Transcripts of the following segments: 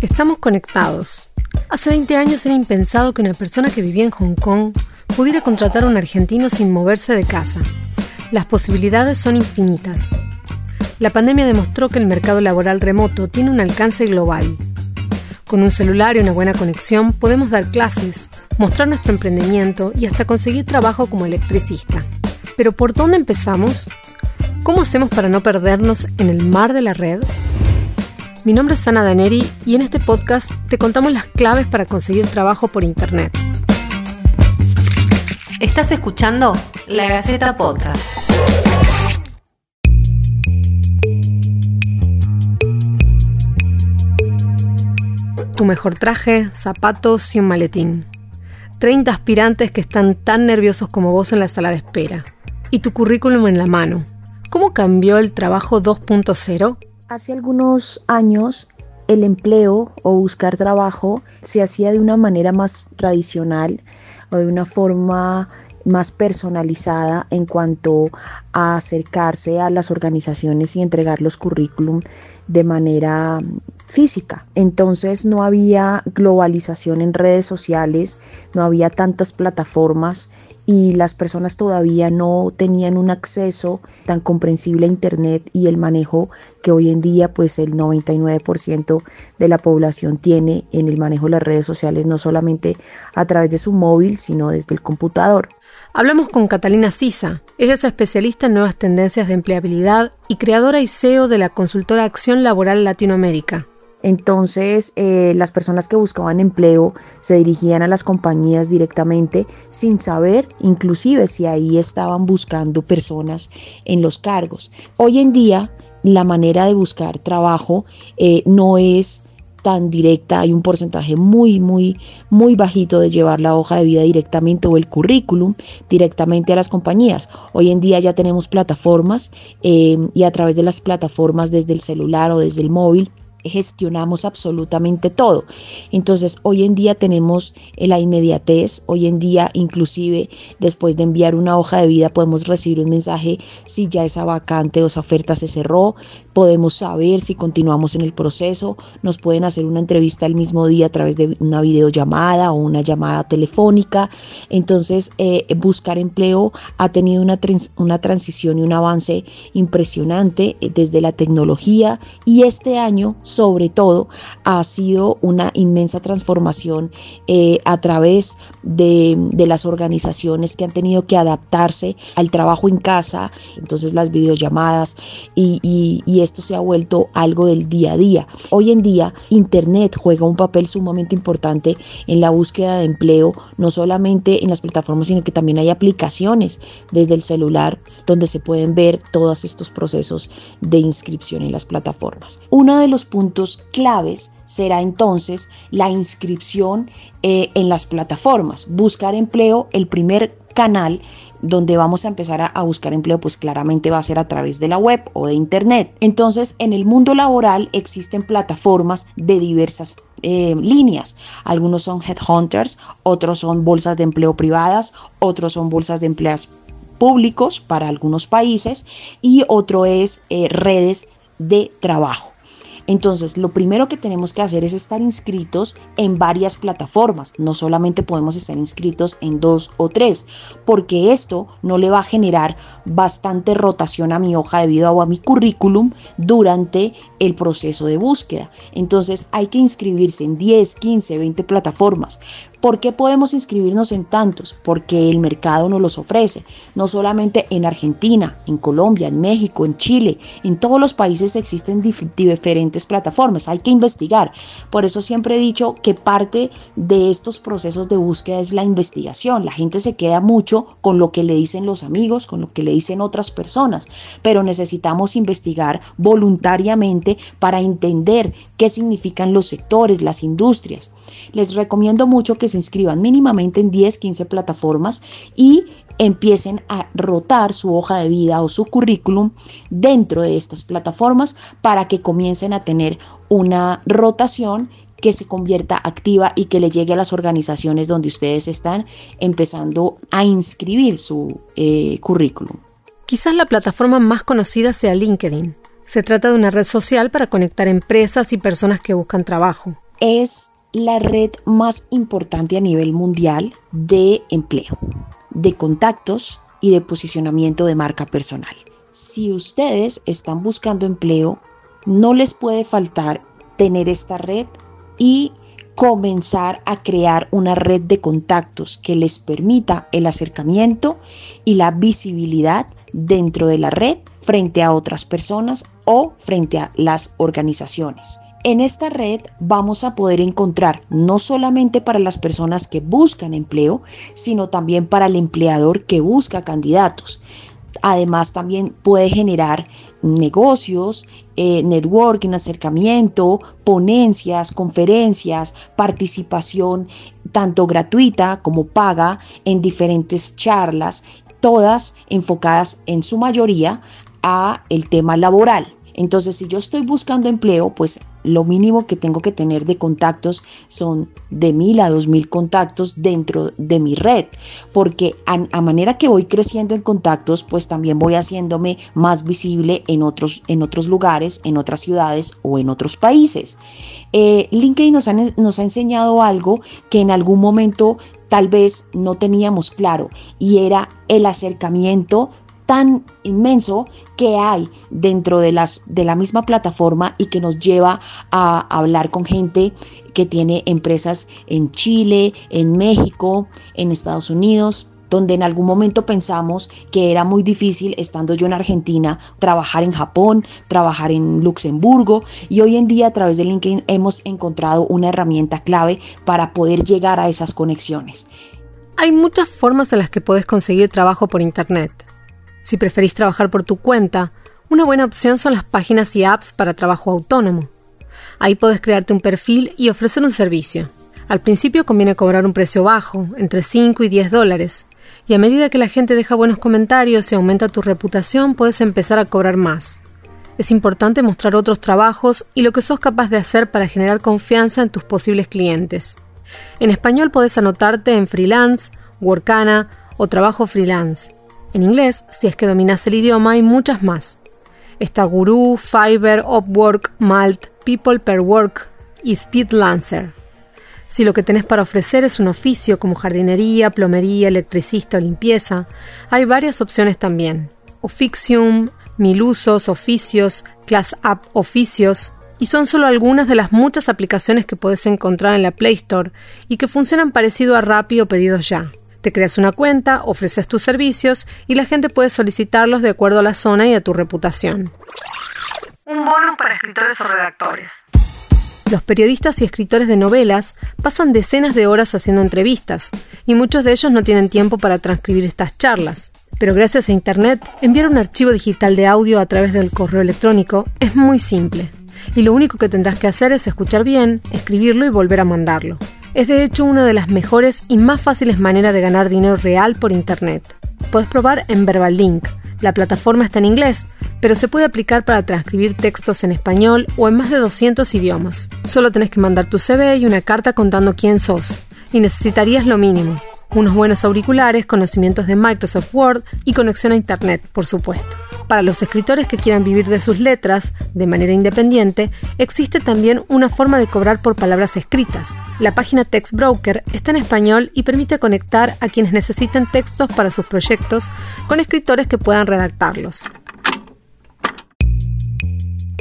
Estamos conectados. Hace 20 años era impensado que una persona que vivía en Hong Kong pudiera contratar a un argentino sin moverse de casa. Las posibilidades son infinitas. La pandemia demostró que el mercado laboral remoto tiene un alcance global. Con un celular y una buena conexión podemos dar clases, mostrar nuestro emprendimiento y hasta conseguir trabajo como electricista. Pero ¿por dónde empezamos? ¿Cómo hacemos para no perdernos en el mar de la red? Mi nombre es Ana Daneri y en este podcast te contamos las claves para conseguir trabajo por Internet. Estás escuchando La Gaceta Podcast. Tu mejor traje, zapatos y un maletín. 30 aspirantes que están tan nerviosos como vos en la sala de espera. Y tu currículum en la mano. ¿Cómo cambió el trabajo 2.0? Hace algunos años el empleo o buscar trabajo se hacía de una manera más tradicional o de una forma más personalizada en cuanto a acercarse a las organizaciones y entregar los currículum de manera física. Entonces no había globalización en redes sociales, no había tantas plataformas y las personas todavía no tenían un acceso tan comprensible a internet y el manejo que hoy en día pues el 99% de la población tiene en el manejo de las redes sociales no solamente a través de su móvil sino desde el computador. Hablamos con Catalina Sisa. Ella es especialista en nuevas tendencias de empleabilidad y creadora y CEO de la consultora Acción Laboral Latinoamérica. Entonces, eh, las personas que buscaban empleo se dirigían a las compañías directamente sin saber inclusive si ahí estaban buscando personas en los cargos. Hoy en día, la manera de buscar trabajo eh, no es tan directa, hay un porcentaje muy, muy, muy bajito de llevar la hoja de vida directamente o el currículum directamente a las compañías. Hoy en día ya tenemos plataformas eh, y a través de las plataformas desde el celular o desde el móvil gestionamos absolutamente todo. Entonces, hoy en día tenemos la inmediatez, hoy en día inclusive después de enviar una hoja de vida podemos recibir un mensaje si ya esa vacante o esa oferta se cerró, podemos saber si continuamos en el proceso, nos pueden hacer una entrevista el mismo día a través de una videollamada o una llamada telefónica. Entonces, eh, buscar empleo ha tenido una, una transición y un avance impresionante eh, desde la tecnología y este año sobre todo ha sido una inmensa transformación eh, a través de, las organizaciones que han tenido que adaptarse al trabajo en casa, entonces las videollamadas y, y esto se ha vuelto algo del día a día. Hoy en día Internet juega un papel sumamente importante en la búsqueda de empleo, no solamente en las plataformas, sino que también hay aplicaciones desde el celular donde se pueden ver todos estos procesos de inscripción en las plataformas. Uno de los puntos puntos claves será entonces la inscripción eh, en las plataformas. Buscar empleo, el primer canal donde vamos a empezar a, buscar empleo, pues claramente va a ser a través de la web o de internet. Entonces, en el mundo laboral existen plataformas de diversas eh, líneas. Algunos son headhunters, otros son bolsas de empleo privadas, otros son bolsas de empleos públicos para algunos países y otro es eh, redes de trabajo. Entonces, lo primero que tenemos que hacer es estar inscritos en varias plataformas. No solamente podemos estar inscritos en dos o tres, porque esto no le va a generar bastante rotación a mi hoja de vida o a mi currículum durante el proceso de búsqueda. Entonces, hay que inscribirse en 10, 15, 20 plataformas. ¿Por qué podemos inscribirnos en tantos? Porque el mercado nos los ofrece, no solamente en Argentina, en Colombia, en México, en Chile, en todos los países existen diferentes plataformas, hay que investigar. Por eso siempre he dicho que parte de estos procesos de búsqueda es la investigación. La gente se queda mucho con lo que le dicen los amigos, con lo que le dicen otras personas, pero necesitamos investigar voluntariamente para entender qué significan los sectores, las industrias. Les recomiendo mucho que se inscriban mínimamente en 10, 15 plataformas y empiecen a rotar su hoja de vida o su currículum dentro de estas plataformas para que comiencen a tener una rotación que se convierta activa y que le llegue a las organizaciones donde ustedes están empezando a inscribir su eh, currículum. Quizás la plataforma más conocida sea LinkedIn Se trata de una red social para conectar empresas y personas que buscan trabajo. Es la red más importante a nivel mundial de empleo, de contactos y de posicionamiento de marca personal. Si ustedes están buscando empleo, no les puede faltar tener esta red y comenzar a crear una red de contactos que les permita el acercamiento y la visibilidad dentro de la red frente a otras personas o frente a las organizaciones. En esta red vamos a poder encontrar no solamente para las personas que buscan empleo, sino también para el empleador que busca candidatos. Además también puede generar negocios, eh, networking, acercamiento, ponencias, conferencias, participación tanto gratuita como paga en diferentes charlas, todas enfocadas en su mayoría a el tema laboral. Entonces, si yo estoy buscando empleo, pues lo mínimo que tengo que tener de contactos son de mil a dos mil contactos dentro de mi red, porque a, manera que voy creciendo en contactos, pues también voy haciéndome más visible en otros, en otros lugares, en otras ciudades o en otros países. Eh, LinkedIn nos, nos ha enseñado algo que en algún momento tal vez no teníamos claro y era el acercamiento tan inmenso que hay dentro de, las, de la misma plataforma y que nos lleva a hablar con gente que tiene empresas en Chile, en México, en Estados Unidos donde en algún momento pensamos que era muy difícil, estando yo en Argentina, trabajar en Japón, trabajar en Luxemburgo y hoy en día a través de LinkedIn hemos encontrado una herramienta clave para poder llegar a esas conexiones. Hay muchas formas en las que puedes conseguir trabajo por Internet. Si preferís trabajar por tu cuenta, una buena opción son las páginas y apps para trabajo autónomo. Ahí puedes crearte un perfil y ofrecer un servicio. Al principio conviene cobrar un precio bajo, entre 5 y 10 dólares, y a medida que la gente deja buenos comentarios y aumenta tu reputación, puedes empezar a cobrar más. Es importante mostrar otros trabajos y lo que sos capaz de hacer para generar confianza en tus posibles clientes. En español puedes anotarte en freelance, Workana o trabajo freelance. En inglés, si es que dominas el idioma, hay muchas más. Está Guru, Fiverr, Upwork, Malt, People per Work y Speedlancer. Si lo que tenés para ofrecer es un oficio como jardinería, plomería, electricista o limpieza, hay varias opciones también. Officium, Mil Usos, Oficios, Class App Oficios, y son solo algunas de las muchas aplicaciones que puedes encontrar en la Play Store y que funcionan parecido a Rappi o Pedidos Ya. Te creas una cuenta, ofreces tus servicios y la gente puede solicitarlos de acuerdo a la zona y a tu reputación. Un bonus para escritores o redactores. Los periodistas y escritores de novelas pasan decenas de horas haciendo entrevistas, y muchos de ellos no tienen tiempo para transcribir estas charlas. Pero gracias a Internet, enviar un archivo digital de audio a través del correo electrónico es muy simple, y lo único que tendrás que hacer es escuchar bien, escribirlo y volver a mandarlo. Es de hecho una de las mejores y más fáciles maneras de ganar dinero real por Internet. Puedes probar en VerbalLink. La plataforma está en inglés, pero se puede aplicar para transcribir textos en español o en más de 200 idiomas. Solo tenés que mandar tu CV y una carta contando quién sos. Y necesitarías lo mínimo. Unos buenos auriculares, conocimientos de Microsoft Word y conexión a Internet, por supuesto. Para los escritores que quieran vivir de sus letras de manera independiente, existe también una forma de cobrar por palabras escritas. La página Text Broker está en español y permite conectar a quienes necesiten textos para sus proyectos con escritores que puedan redactarlos.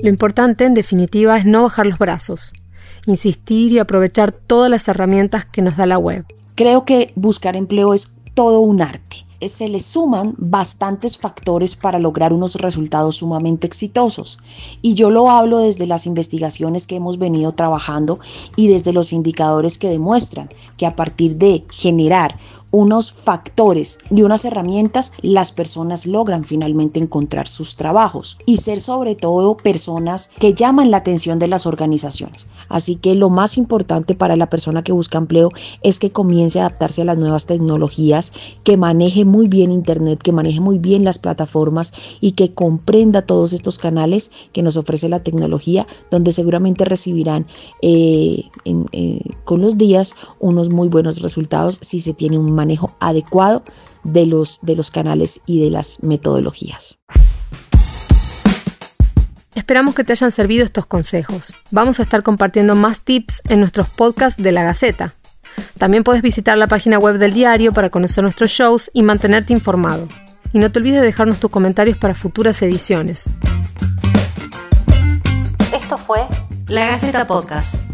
Lo importante, en definitiva, es no bajar los brazos, insistir y aprovechar todas las herramientas que nos da la web. Creo que buscar empleo es todo un arte se le suman bastantes factores para lograr unos resultados sumamente exitosos. Y yo lo hablo desde las investigaciones que hemos venido trabajando y desde los indicadores que demuestran que a partir de generar unos factores y unas herramientas, las personas logran finalmente encontrar sus trabajos y ser sobre todo personas que llaman la atención de las organizaciones. Así que lo más importante para la persona que busca empleo es que comience a adaptarse a las nuevas tecnologías, que maneje muy bien Internet, que maneje muy bien las plataformas y que comprenda todos estos canales que nos ofrece la tecnología, donde seguramente recibirán eh, eh, con los días unos muy buenos resultados si se tiene un manejo adecuado de los, de los canales y de las metodologías. Esperamos que te hayan servido estos consejos. Vamos a estar compartiendo más tips en nuestros podcasts de la Gaceta. También puedes visitar la página web del diario para conocer nuestros shows y mantenerte informado. Y no te olvides de dejarnos tus comentarios para futuras ediciones. Esto fue La Gaceta Podcast.